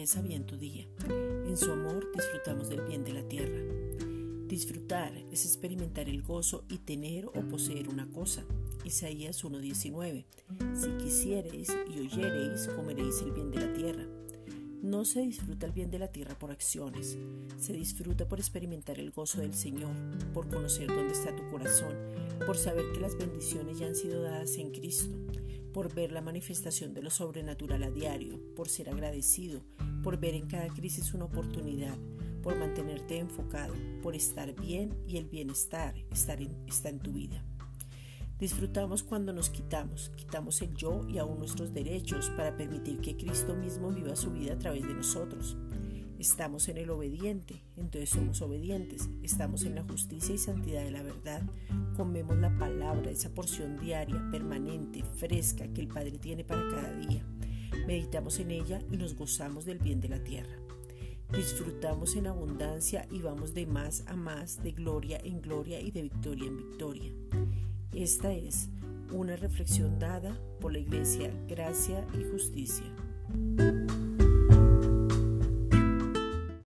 Empieza bien tu día. En su amor disfrutamos del bien de la tierra. Disfrutar es experimentar el gozo y tener o poseer una cosa. Isaías 1:19. Si quisiereis y oyereis, comeréis el bien de la tierra. No se disfruta el bien de la tierra por acciones, se disfruta por experimentar el gozo del Señor, por conocer dónde está tu corazón, por saber que las bendiciones ya han sido dadas en Cristo, por ver la manifestación de lo sobrenatural a diario, por ser agradecido, por ver en cada crisis una oportunidad, por mantenerte enfocado, por estar bien y el bienestar estar está en tu vida. Disfrutamos cuando nos quitamos, quitamos el yo y aún nuestros derechos para permitir que Cristo mismo viva su vida a través de nosotros. Estamos en el obediente, entonces somos obedientes. Estamos en la justicia y santidad de la verdad. Comemos la palabra, esa porción diaria, permanente, fresca que el Padre tiene para cada día. Meditamos en ella y nos gozamos del bien de la tierra. Disfrutamos en abundancia y vamos de más a más, de gloria en gloria y de victoria en victoria. Esta es una reflexión dada por la Iglesia Gracia y Justicia.